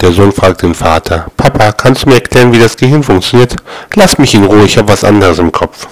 Der Sohn fragt den Vater, Papa, kannst du mir erklären, wie das Gehirn funktioniert? Lass mich in Ruhe, ich habe was anderes im Kopf.